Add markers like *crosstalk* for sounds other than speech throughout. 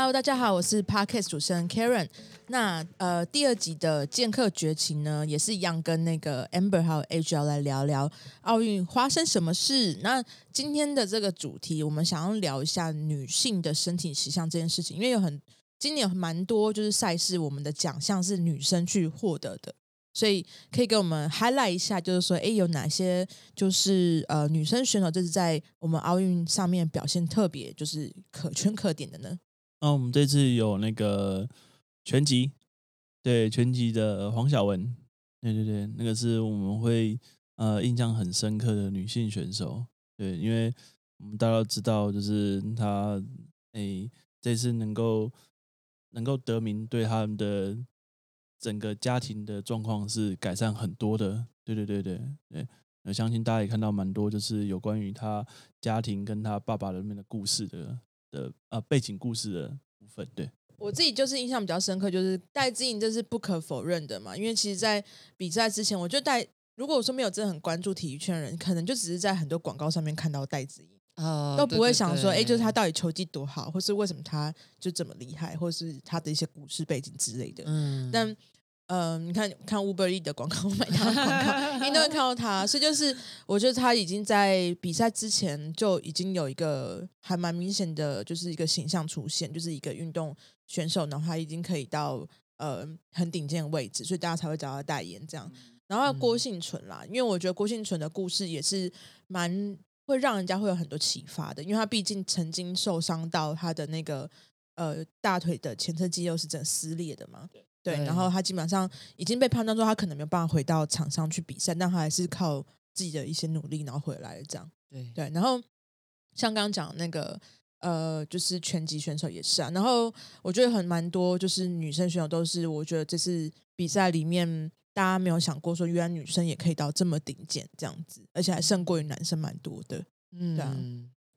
Hello，大家好，我是 Podcast 主持人 Karen。那呃，第二集的剑客绝情呢，也是一样跟那个 Amber 还有 HL 来聊聊奥运发生什么事。那今天的这个主题，我们想要聊一下女性的身体形象这件事情，因为有很今年有蛮多就是赛事，我们的奖项是女生去获得的，所以可以给我们 highlight 一下，就是说，哎，有哪些就是呃女生选手，这是在我们奥运上面表现特别，就是可圈可点的呢？那我们这次有那个全集，对全集的黄晓雯，对对对，那个是我们会呃印象很深刻的女性选手，对，因为我们大家都知道，就是她诶这次能够能够得名，对他们的整个家庭的状况是改善很多的，对对对对对，我相信大家也看到蛮多，就是有关于她家庭跟她爸爸的面的故事的。的呃背景故事的部分，对我自己就是印象比较深刻，就是戴资颖这是不可否认的嘛。因为其实，在比赛之前，我觉得戴如果我说没有真的很关注体育圈的人，可能就只是在很多广告上面看到戴资颖啊，都不会想说，哎，就是他到底球技多好，或是为什么他就这么厉害，或是他的一些故事背景之类的。嗯，但。嗯，你看看 Uber E 的广告，*laughs* 买他的广告，你都会看到他。所以就是，我觉得他已经在比赛之前就已经有一个还蛮明显的，就是一个形象出现，就是一个运动选手，然后他已经可以到呃很顶尖的位置，所以大家才会找他代言这样。然后郭幸存啦，因为我觉得郭幸存的故事也是蛮会让人家会有很多启发的，因为他毕竟曾经受伤到他的那个呃大腿的前侧肌肉是整撕裂的嘛。对，然后他基本上已经被判断说他可能没有办法回到场上去比赛，但他还是靠自己的一些努力然后回来了。这样，对对。然后像刚刚讲那个呃，就是拳击选手也是啊。然后我觉得很蛮多，就是女生选手都是，我觉得这次比赛里面大家没有想过说，原来女生也可以到这么顶尖这样子，而且还胜过于男生蛮多的。嗯，对啊。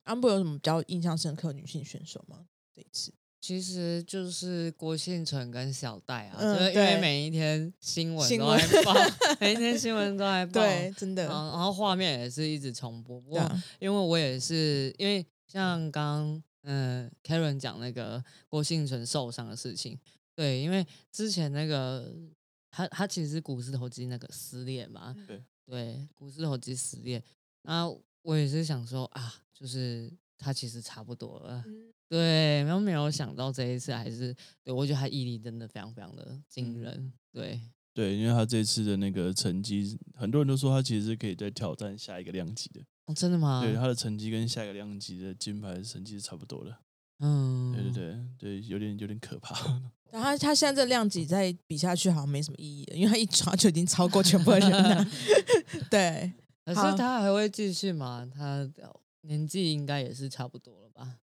安博有什么比较印象深刻女性选手吗？这一次？其实就是郭信存跟小戴啊，就是因为每一天新闻都在报，*laughs* 每一天新闻都在报，对，真的。然后画面也是一直重播。不过，因为我也是因为像刚嗯 Karen 讲那个郭信存受伤的事情，对，因为之前那个他他其实是股四头肌那个撕裂嘛，对对，股四头肌撕裂。然后我也是想说啊，就是他其实差不多了。对，然后没有想到这一次还是，对我觉得他毅力真的非常非常的惊人。对，对，因为他这次的那个成绩，很多人都说他其实是可以再挑战下一个量级的。哦，真的吗？对，他的成绩跟下一个量级的金牌成绩是差不多的。嗯，对对对对，有点有点可怕。然后他现在这量级再比下去好像没什么意义，因为他一抓就已经超过全部的人了。*laughs* 对，可是他还会继续吗？他年纪应该也是差不多了吧？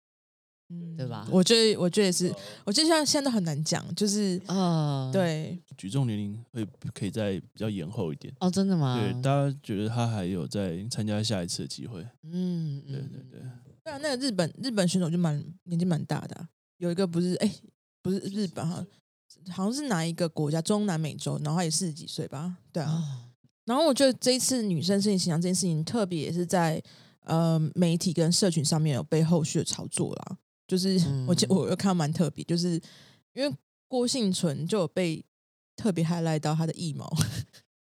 嗯，对吧？我觉得，我觉得也是，我觉得现在现在都很难讲，就是啊，对，举重年龄会可以再比较延后一点哦，真的吗？对，大家觉得他还有在参加下一次的机会。嗯，对对对。对啊，那个日本日本选手就蛮年纪蛮大的，有一个不是哎，不是日本哈，好像是哪一个国家中南美洲，然后他也四十几岁吧？对啊。然后我觉得这一次女生身体形象这件事情，特别也是在呃媒体跟社群上面有被后续的炒作啦。就是 *laughs* 我我又看到蛮特别，就是因为郭幸存就有被特别 highlight 到他的腋毛。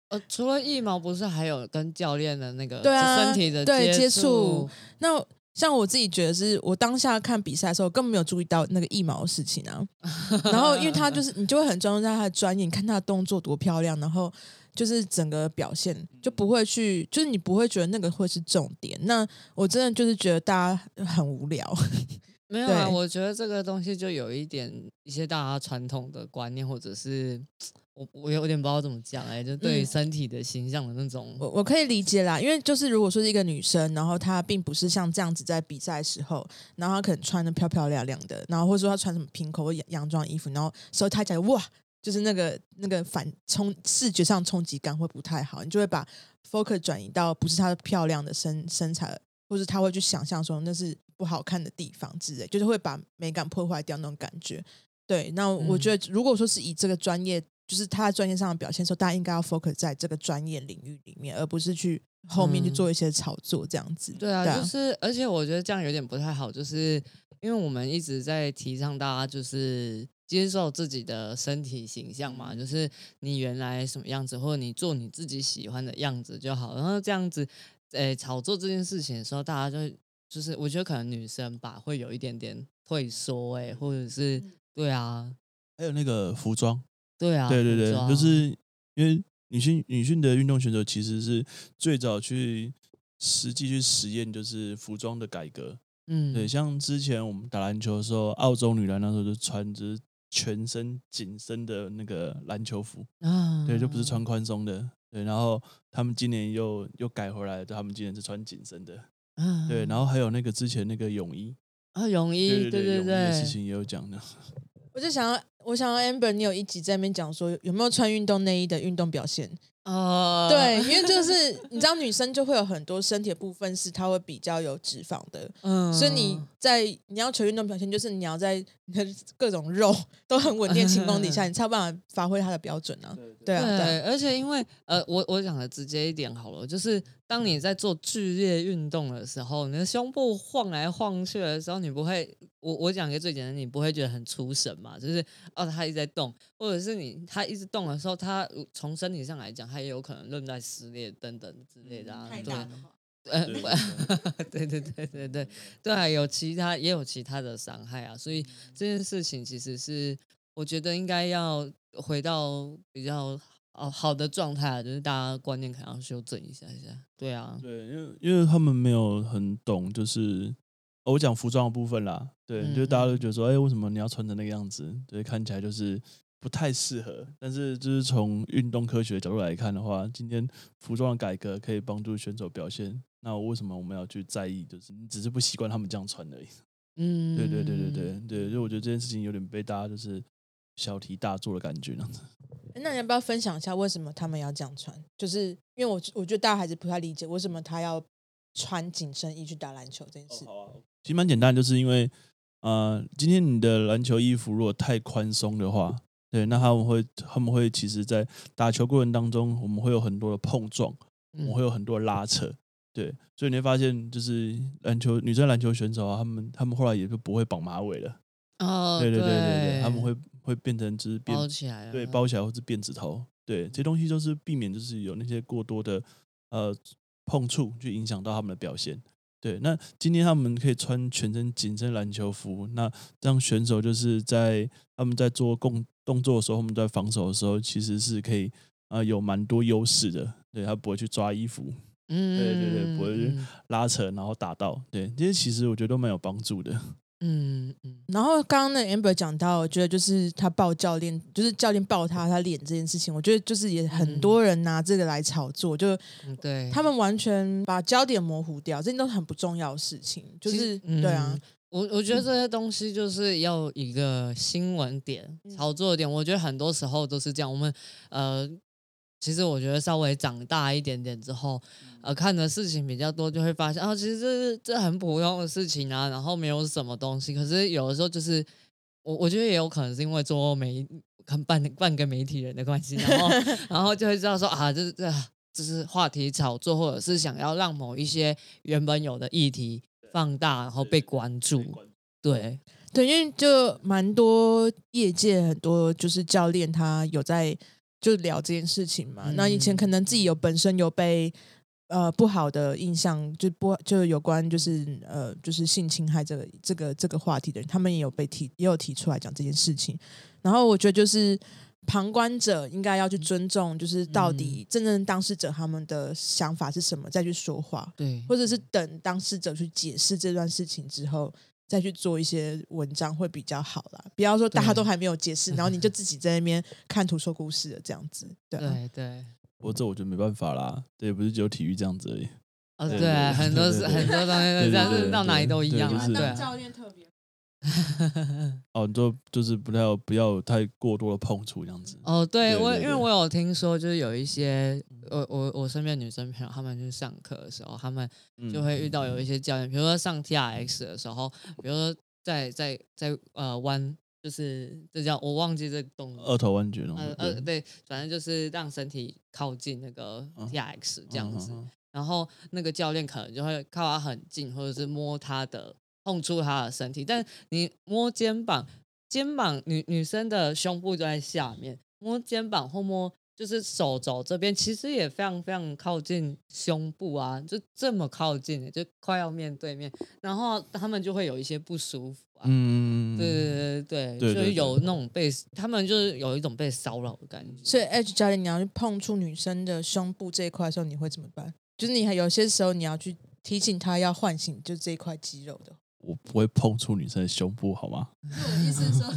呃，除了腋毛，不是还有跟教练的那个对啊身体的对接触？那像我自己觉得，是我当下看比赛的时候，根本没有注意到那个腋毛的事情啊。*laughs* 然后，因为他就是你就会很专注在他的专业，你看他的动作多漂亮，然后就是整个表现就不会去，就是你不会觉得那个会是重点。那我真的就是觉得大家很无聊。*laughs* 没有啊，我觉得这个东西就有一点一些大家传统的观念，或者是我我有点不知道怎么讲哎，就对于身体的形象的那种，我我可以理解啦，因为就是如果说是一个女生，然后她并不是像这样子在比赛时候，然后她可能穿的漂漂亮亮的，然后或者说她穿什么平口或洋装衣服，然后所以她讲哇就是那个那个反冲视觉上冲击感会不太好，你就会把 focus 转移到不是她漂亮的身身材，或是她会去想象说那是不好看的地方之类，就是会把美感破坏掉那种感觉。对，那我觉得如果说是以这个专业，就是他在专业上的表现时候，大家应该要 focus 在这个专业领域里面，而不是去后面去做一些炒作这样子。对啊，就是而且我觉得这样有点不太好，就是因为我们一直在提倡大家就是接受自己的身体形象嘛，就是你原来什么样子，或者你做你自己喜欢的样子就好。然后这样子，诶，炒作这件事情的时候，大家就就是我觉得可能女生吧会有一点点退缩，诶，或者是。对啊，还有那个服装，对啊，对对对，就是因为女性女性的运动选手其实是最早去实际去实验，就是服装的改革。嗯，对，像之前我们打篮球的时候，澳洲女篮那时候就穿着全身紧身的那个篮球服啊，对，就不是穿宽松的。对，然后他们今年又又改回来，他们今年是穿紧身的。嗯，对，然后还有那个之前那个泳衣啊，泳衣，对对对，事情也有讲的。我就想要，我想要 Amber，你有一集在那边讲说有没有穿运动内衣的运动表现。哦，对，因为就是你知道，女生就会有很多身体的部分是她会比较有脂肪的，嗯，所以你在你要求运动表现，就是你要在各种肉都很稳定情况底下，你才有办法发挥它的标准呢。对啊，对，而且因为呃，我我讲的直接一点好了，就是当你在做剧烈运动的时候，你的胸部晃来晃去的时候，你不会，我我讲一个最简单，你不会觉得很出神嘛？就是哦，它一直在动，或者是你它一直动的时候，它从身体上来讲，它也有可能韧带撕裂等等之类的啊。对，呃，*laughs* 对对对对对对啊，有其他也有其他的伤害啊，所以这件事情其实是我觉得应该要。回到比较哦好的状态，就是大家观念可能要修正一下一下。对啊，对，因为因为他们没有很懂，就是我讲服装的部分啦。对，就大家都觉得说，哎，为什么你要穿成那个样子？对，看起来就是不太适合。但是就是从运动科学的角度来看的话，今天服装的改革可以帮助选手表现。那为什么我们要去在意？就是你只是不习惯他们这样穿而已。*laughs* 嗯，对对对对对对，就我觉得这件事情有点被大家就是。小题大做的感觉呢？那你要不要分享一下为什么他们要这样穿？就是因为我我觉得大家还是不太理解为什么他要穿紧身衣去打篮球这件事。其实蛮简单，就是因为呃，今天你的篮球衣服如果太宽松的话，对，那他们会他们会其实在打球过程当中，我们会有很多的碰撞，我们会有很多的拉扯，对，所以你会发现，就是篮球女生篮球选手啊，他们他们后来也就不会绑马尾了。哦，对对对对对，他们会。会变成就是包起来，对，包起来或是辫子头，对，这些东西都是避免就是有那些过多的呃碰触，去影响到他们的表现。对，那今天他们可以穿全身紧身篮球服，那让选手就是在他们在做共动作的时候，他们在防守的时候，其实是可以啊有蛮多优势的。对他不会去抓衣服，嗯，对对对，不会去拉扯，然后打到，对，这些其实我觉得都蛮有帮助的。嗯嗯，然后刚刚那 Amber 讲到，我觉得就是他抱教练，就是教练抱他，他脸这件事情，我觉得就是也很多人拿这个来炒作，就对。他们完全把焦点模糊掉，这些都很不重要的事情，就是对啊，我我觉得这些东西就是要一个新闻点炒作点，我觉得很多时候都是这样，我们呃。其实我觉得稍微长大一点点之后，呃，看的事情比较多，就会发现啊，其实这这很普通的事情啊，然后没有什么东西。可是有的时候就是，我我觉得也有可能是因为做媒看半半个媒体人的关系，然后 *laughs* 然后就会知道说啊，这这就是话题炒作，或者是想要让某一些原本有的议题放大，然后被关注。对对，因为就蛮多业界很多就是教练他有在。就聊这件事情嘛。那以前可能自己有本身有被呃不好的印象，就不就有关就是呃就是性侵害这个这个这个话题的人，他们也有被提也有提出来讲这件事情。然后我觉得就是旁观者应该要去尊重，就是到底真正当事者他们的想法是什么，再去说话。对，或者是等当事者去解释这段事情之后。再去做一些文章会比较好啦，不要说大家都还没有解释，然后你就自己在那边看图说故事的这样子，对对对。不过这我觉得没办法啦，对，不是只有体育这样子而已。哦，对，很多是很多东西这样，到哪里都一样。对教练特别，*laughs* 哦，就就是不要不要太过多的碰触这样子。哦，对我，对对对因为我有听说，就是有一些我我我身边女生朋友，她们去上课的时候，她们嗯就会遇到有一。些教练，比如说上 T R X 的时候，比如说在在在呃弯，就是这叫我忘记这个动作，二头弯举那种。呃呃对，反正就是让身体靠近那个嗯。T R X 这样子，嗯嗯。然后那个教练可能就会靠他很近，或者是摸他的碰触他的身体，但你摸肩膀，肩膀女女生的胸部就在下面，摸肩膀或摸就是手肘这边，其实也非常非常靠近胸部啊，就这么靠近，就快要面对面，然后他们就会有一些不舒服啊。嗯，对对对对，对对就是有那种被他们就是有一种被骚扰的感觉。所以 H 教练，你要去碰触女生的胸部这一块的时候，你会怎么办？就是你还有些时候你要去提醒她要唤醒就这一块肌肉的。我不会碰触女生的胸部，好吗？*laughs* 我的意思是说，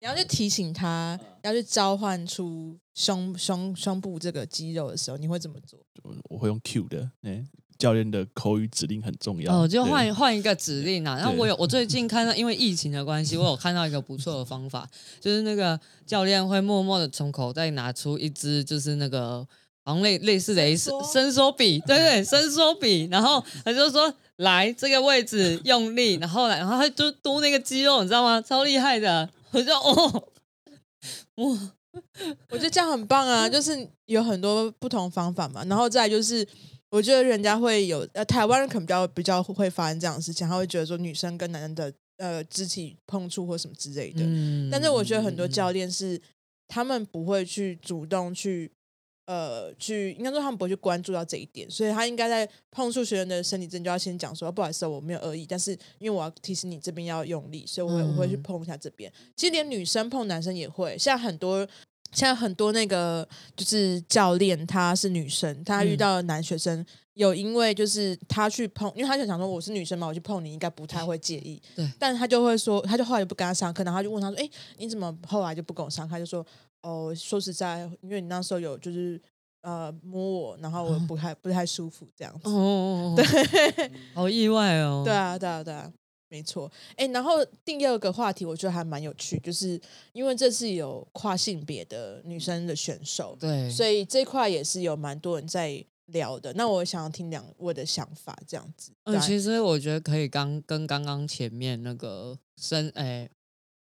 你要去提醒她，要去召唤出胸胸胸部这个肌肉的时候，你会怎么做？我我会用 Q 的，哎，教练的口语指令很重要。哦，就换换一个指令啊。然后我有，我最 *laughs* 近看到，因为疫情的关系，我有看到一个不错的方法，就是那个教练会默默的从口袋拿出一支，就是那个好像类类似的一伸伸缩笔，对对，伸缩笔。然后他就说来这个位置用力，*laughs* 然后来，然后他就嘟那个肌肉，你知道吗？超厉害的。我就哦，*laughs* 哇，*laughs* 我觉得这样很棒啊，就是有很多不同方法嘛。然后再就是，我觉得人家会有呃，台湾人可能比较比较会发生这样的事情，他会觉得说女生跟男人的呃肢体碰触或什么之类的。嗯但是我觉得很多教练是他们不会去主动去呃去，应该说他们不会去关注到这一点，所以他应该在碰触学员的身体症就要先讲说，不好意思哦，我没有恶意，但是因为我要提醒你这边要用力，所以我会、我会去嗯碰一下这边。其实连女生碰男生也会，像很多。现在很多那个就是教练，她是女生，她遇嗯到男学生、有因为就是她去碰，因为她就想说我是女生嘛，我去碰你应该不太会介意，对但他就会说，他就后来就不跟他上课，然后他就问他说：“哎、你怎么后来就不跟我上课？”他就说：“哦，说实在，因为你那时候有就是呃摸我，然后我不太不太舒服这样子。哦，对，好意外哦。对啊，对啊，对啊，没错。哎、然后第二个话题我觉得还蛮有趣，就是因为这次有跨性别的女生的选手，对，所以这块也是有蛮多人在聊的。那我想要听两位的想法，这样子。嗯，其实我觉得可以刚跟刚刚前面那个生诶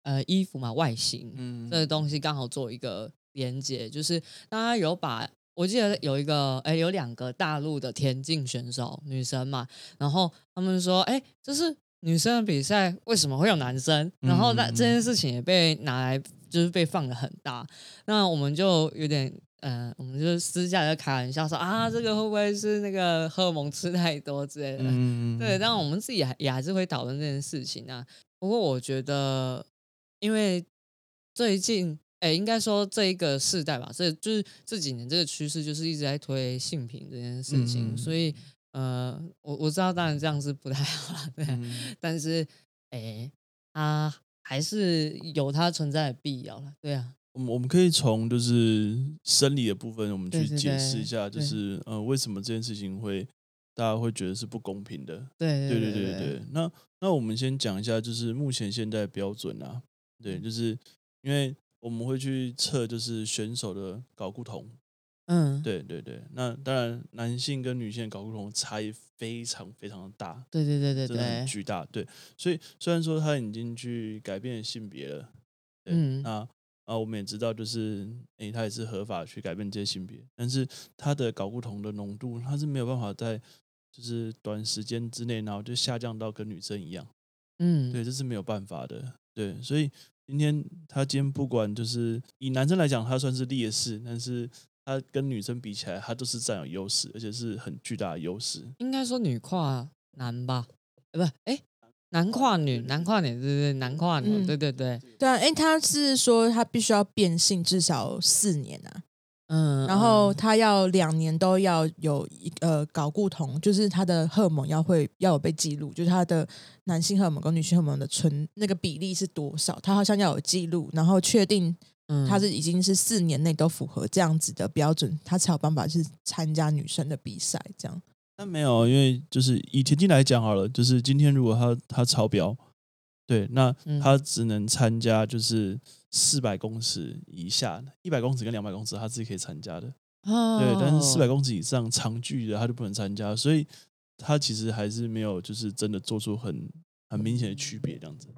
呃衣服嘛外形、嗯这个东西刚好做一个连接，就是大家有把我记得有一个诶有两个大陆的田径选手女生嘛，然后他们说诶这是女生的比赛为什么会有男生？然后那嗯这件事情也被拿来就是被放的很大，那我们就有点。呃，我们就私下就开玩笑说啊，这个会不会是那个荷尔蒙吃太多之类的？嗯，对，但我们自己还也还是会讨论这件事情啊。不过我觉得，因为最近，哎，应该说这一个世代吧，这就是这几年这个趋势，就是一直在推性平这件事情。嗯所以，呃，我我知道，当然这样是不太好啦，对，嗯但是，哎，它还是有它存在的必要了，对啊，我们我们可以从就是生理的部分，我们去解释一下，就对是呃，为什么这件事情会大家会觉得是不公平的？对对对对对。那那我们先讲一下，就是目前现在的标准啊，对，就是因为我们会去测就是选手的睾固酮，嗯，对对对。那当然，男性跟女性的睾固酮差异非常非常的大，对对对对对，巨大。对，所以虽然说他已经去改变性别了，对，嗯。那啊，我们也知道，就是诶，他也是合法去改变这些性别，但是他的睾固酮的浓度，他是没有办法在就是短时间之内，然后就下降到跟女生一样，嗯，对，这是没有办法的，对，所以今天他今天不管就是以男生来讲，他算是劣势，但是他跟女生比起来，他都是占有优势，而且是很巨大的优势。应该说女跨男吧？呃，不，哎，男跨女，男跨女，对对对，男跨女，嗯对对对，对啊，哎，他是说他必须要变性至少四年啊，嗯，然后嗯。他要两年都要有一呃睾固酮，就是他的荷尔蒙要会要有被记录，就是他的男性荷尔蒙跟女性荷尔蒙的纯那个比例是多少，他好像要有记录，然后确定嗯。他是已经是四年内都符合这样子的标准，他才有办法去参加女生的比赛。这样，那没有，因为就是以田径来讲好了，就是今天如果他他超标，对，那他只能参加就是四百公尺以下，一百公尺跟两百公尺他自己可以参加的。对，但是四百公尺以上长距的他就不能参加，所以他其实还是没有就是真的做出很很明显的区别这样子。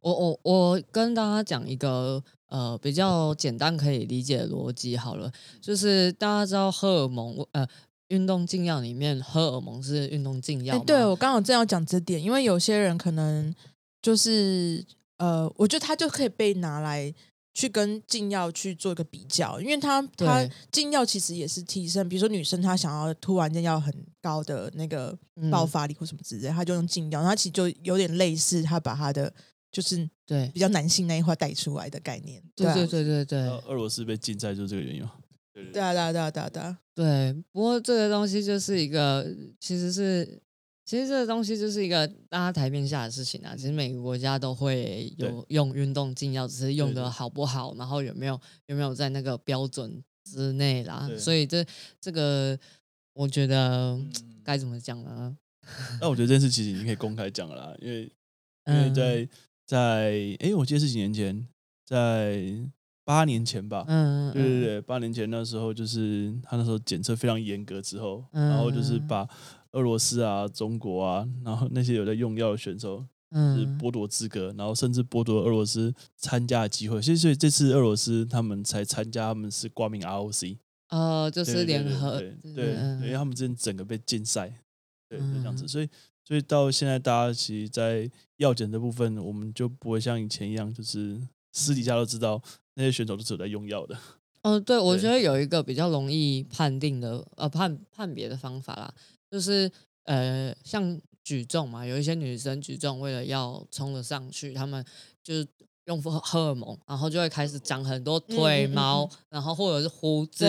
我我我跟大家讲一个呃比较简单可以理解的逻辑好了，就是大家知道荷尔蒙呃运动禁药里面荷尔蒙是运动禁药，对我刚好正要讲这点，因为有些人可能就是呃，我觉得他就可以被拿来去跟禁药去做一个比较，因为他他禁药其实也是提升，比如说女生她想要突然间要很高的那个爆发力或什么之类，她就用禁药，它其实就有点类似，他把他的。就是对比较男性那一块带出来的概念，对对对对对。俄罗斯被禁赛就是这个原因吗？对啊对啊对啊对啊对啊。对，不过这个东西就是一个，其实是其实这个东西就是一个大家台面下的事情啊。其实每个国家都会有用运动禁药，只是用的好不好，然后有没有有没有在那个标准之内啦。所以这这个我觉得该怎么讲呢？*laughs* 那我觉得这件事其实已经可以公开讲了，啦，因为因为在。在哎，我记得是几年前，在八年前吧。嗯，对对对，八年前那时候就是他那时候检测非常严格之后，然后就是把俄罗斯啊、中国啊，然后那些有在用药的选手，是剥夺资格，然后甚至剥夺俄罗斯参加的机会。所以，所以这次俄罗斯他们才参加，他们是挂名 ROC，呃，就是联合，对对，因为他们之前整个被禁赛，对，就这样子，所以。所以到现在，大家其实，在药检这部分，我们就不会像以前一样，就是私底下都知道那些选手都是有在用药的。嗯，对，我觉得有一个比较容易判定的，呃，判判别的方法啦，就是呃，像举重嘛，有一些女生举重为了要冲得上去，她们就是用荷荷尔蒙，然后就会开始长很多腿毛，然后或者是胡子。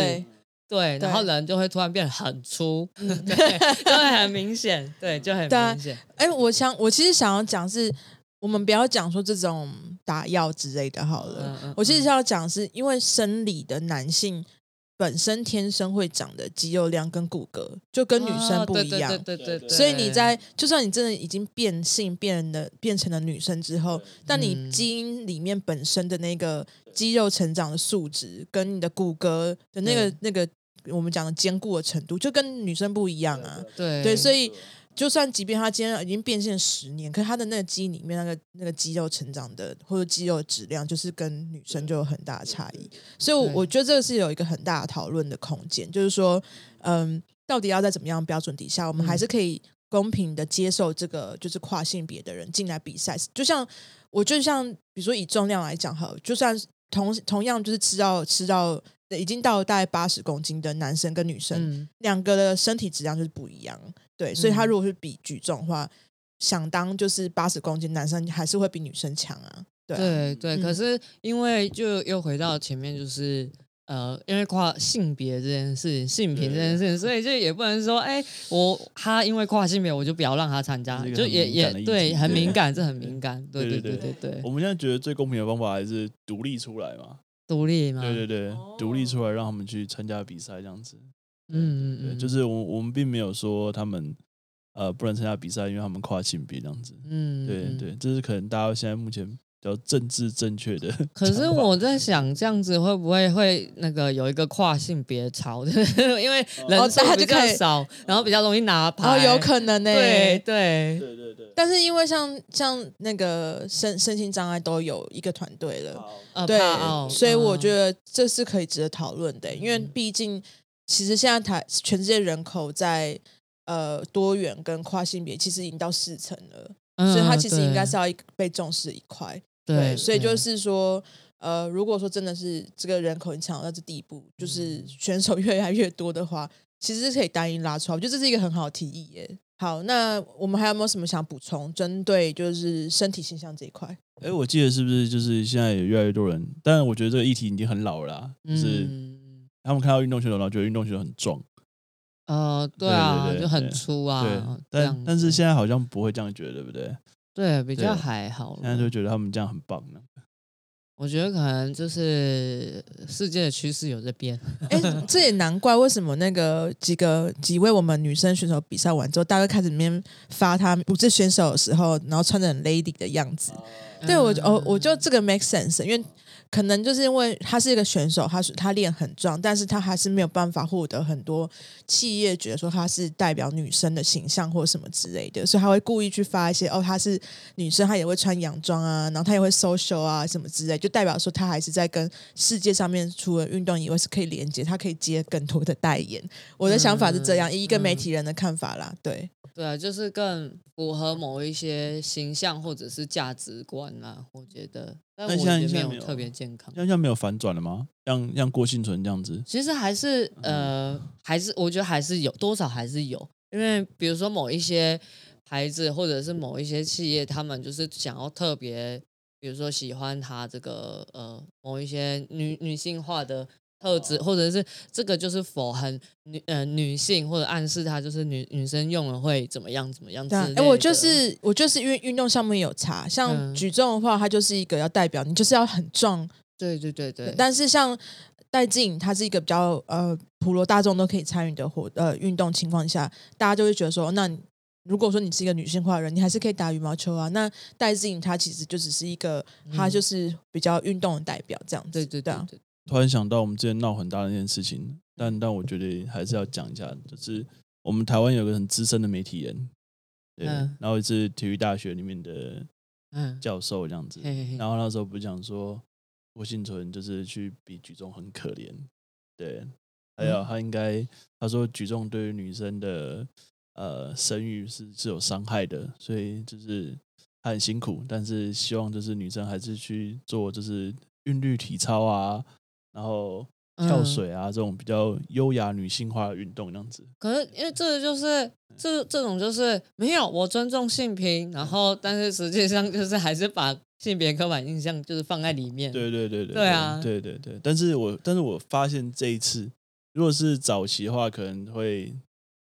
对，然后人就会突然变得很粗，对，就会很明显，对，就很明显。哎，我想，我其实想要讲是，我们不要讲说这种打药之类的，好了。我其实要讲，是因为生理的男性本身天生会长的肌肉量跟骨骼就跟女生不一样，对对对。所以你在就算你真的已经变性变的变成了女生之后，但你基因里面本身的那个肌肉成长的素质跟你的骨骼的那个那个。我们讲的坚固的程度就跟女生不一样啊，对对，所以就算即便他今天已经变现十年，可是他的那个基因里面那个那个肌肉成长的或者肌肉质量，就是跟女生就有很大的差异。所以，我我觉得这个是有一个很大的讨论的空间，就是说，嗯，到底要在怎么样标准底下，我们还是可以公平的接受这个就是跨性别的人进来比赛。就像我就像比如说以重量来讲哈，就算同同样就是吃到吃到。已经到了大概八十公斤的男生跟女生，两个的身体质量就是不一样。对，所以他如果是比举重的话，想当就是八十公斤男生还是会比女生强啊。对对，可是因为就又回到前面，就是呃，因为跨性别这件事情、性平这件事情，所以就也不能说，哎，我他因为跨性别，我就不要让他参加，就也也对，很敏感，*laughs* 这很敏感。对对对对对。我们现在觉得最公平的方法还是独立出来嘛。独立吗？对对对，独立出来让他们去参加比赛这样子。嗯嗯嗯，就是我我们并没有说他们呃不能参加比赛，因为他们跨性别这样子。嗯，对对，这是可能大家现在目前比较政治正确的。可是我在想，这样子会不会会那个有一个跨性别潮？*laughs* 因为人数比较少，然后比较容易拿牌。哦，有可能呢。对对对对对。但是因为像像那个身身心障碍都有一个团队了。对，所以我觉得这是可以值得讨论的，因为毕竟其实现在台全世界人口在呃多元跟跨性别其实已经到四成了，所以它其实应该是要被重视一块。对，所以就是说，呃，如果说真的是这个人口已经强到这地步，就是选手 *laughs* 越来越多的话，其实是可以单一拉出来。我觉得这是一个很好的提议耶。好，那我们还有没有什么想补充？针对就是身体形象这一块？哎，我记得是不是就是现在有越来越多人？但是我觉得这个议题已经很老了，就是他们看到运动选手，然后觉得运动选手很壮。呃，对啊，就很粗啊。对，但但是现在好像不会这样觉得，对不对？对，比较还好。现在就觉得他们这样很棒呢。我觉得可能就是世界的趋势有在变。*laughs* 哎，这也难怪，为什么那个几个几位我们女生选手比赛完之后，大家开始里面发他不是选手的时候，然后穿着很 lady 的样子。对我，哦，我就这个 make sense，因为。可能就是因为他是一个选手，他是他练很壮，但是他还是没有办法获得很多企业觉得说他是代表女生的形象或什么之类的，所以他会故意去发一些哦，她是女生，她也会穿洋装啊，然后她也会 social 啊什么之类，就代表说她还是在跟世界上面除了运动以外是可以连接，她可以接更多的代言。我的想法是这样，以一个媒体人的看法啦，对。对啊，就是更符合某一些形象或者是价值观啦，我觉得。但我现在没有特别健康。现在没有反转了吗？像像郭幸存这样子？其实还是呃，还是我觉得还是有多少还是有，因为比如说某一些牌子或者是某一些企业，他们就是想要特别，比如说喜欢他这个呃某一些女女性化的。特质，或者是这个就是否很女呃女性，或者暗示她就是女女生用了会怎么样怎么样？对，哎，我就是我就是因为运动项目有差，像举重的话，它就是一个要代表你就是要很壮，对对对对。但是像戴静，它是一个比较呃普罗大众都可以参与的活呃运动情况下，大家就会觉得说，那如果说你是一个女性化的人，你还是可以打羽毛球啊。那戴静她其实就只是一个，她就是比较运动的代表这样子，对对对。突然想到，我们之前闹很大的一件事情，但但我觉得还是要讲一下，就是我们台湾有个很资深的媒体人，对，然后是体育大学里面的教授这样子，然后那时候不是讲说郭幸存就是去比举重很可怜，对，还有他应该他说举重对于女生的呃生育是是有伤害的，所以就是他很辛苦，但是希望就是女生还是去做就是韵律体操啊。然后跳水啊，这种比较优雅女性化的运动，这样子。可是因为这个就是这这种就是没有我尊重性平，然后但是实际上就是还是把性别刻板印象就是放在里面。对对对对。对啊，对对对。但是我但是我发现这一次，如果是早期的话，可能会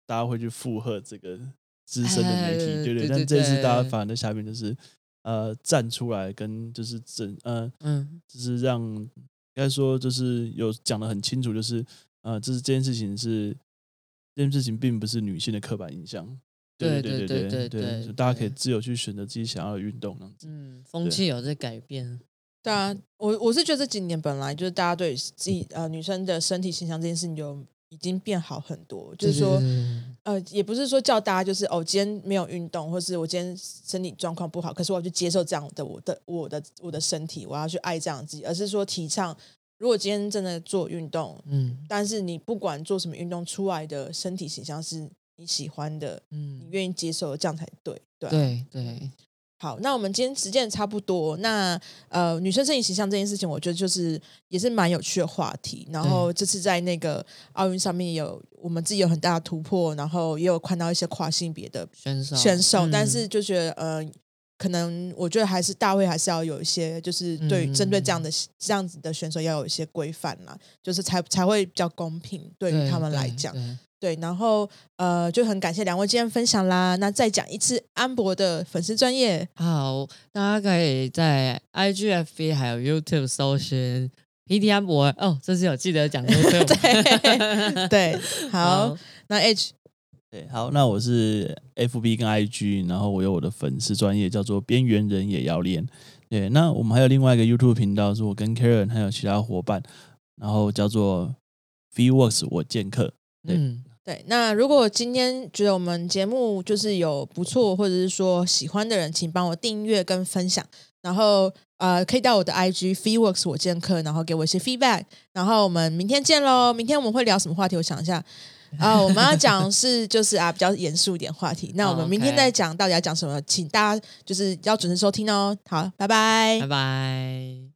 大家会去附和这个资深的媒体，对对。但这次大家反而在下面就是呃站出来跟就是整呃嗯，就是让。应该说，就是有讲的很清楚，就是呃，这是这件事情是这件事情，并不是女性的刻板印象。对对对对对，大家可以自由去选择自己想要的运动，这样子。嗯，风气有在改变。对啊，我我是觉得这几年本来就是大家对自己呃女生的身体形象这件事情就已经变好很多，就是说呃，也不是说叫大家就是哦，今天没有运动，或是我今天身体状况不好，可是我要去接受这样的我的我的我的身体，我要去爱这样自己，而是说提倡，如果今天真的做运动，嗯，但是你不管做什么运动出来的身体形象是你喜欢的，嗯，你愿意接受，这样才对，对对对。好，那我们今天时间差不多。那呃，女生身体形象这件事情，我觉得就是也是蛮有趣的话题。然后这次在那个奥运上面有我们自己有很大的突破，然后也有看到一些跨性别的选手选手。但是就觉得呃，可能我觉得还是大会还是要有一些，就是对针对这样的这样子的选手要有一些规范啦，就是才才会比较公平对于他们来讲。对，然后呃，就很感谢两位今天分享啦。那再讲一次安博的粉丝专业，好，大家可以在 IGFB 还有 YouTube 搜寻 PT 安博哦，这次有记得讲 *laughs* 对对对，好，那 H 对，好，那我是 FB 跟 IG，然后我有我的粉丝专业叫做边缘人也要练，对，那我们还有另外一个 YouTube 频道，是我跟 Karen 还有其他伙伴，然后叫做 FeeWorks 我剑客，对。对，那如果今天觉得我们节目就是有不错，或者是说喜欢的人，请帮我订阅跟分享，然后呃，可以到我的 IG FeeWorks 我见客，然后给我一些 feedback，然后我们明天见喽。明天我们会聊什么话题？我想一下啊，我们要讲是就是啊比较严肃一点话题。那我们明天再讲到底要讲什么，请大家就是要准时收听哦。好，拜拜，拜拜。